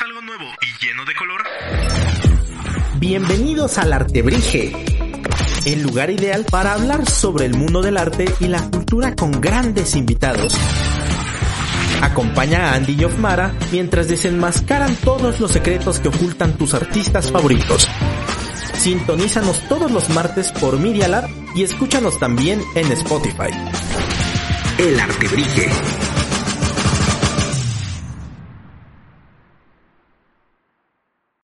Algo nuevo y lleno de color? Bienvenidos al Artebrige, el lugar ideal para hablar sobre el mundo del arte y la cultura con grandes invitados. Acompaña a Andy y Ofmara mientras desenmascaran todos los secretos que ocultan tus artistas favoritos. Sintonízanos todos los martes por Media Lab y escúchanos también en Spotify. El Artebrige.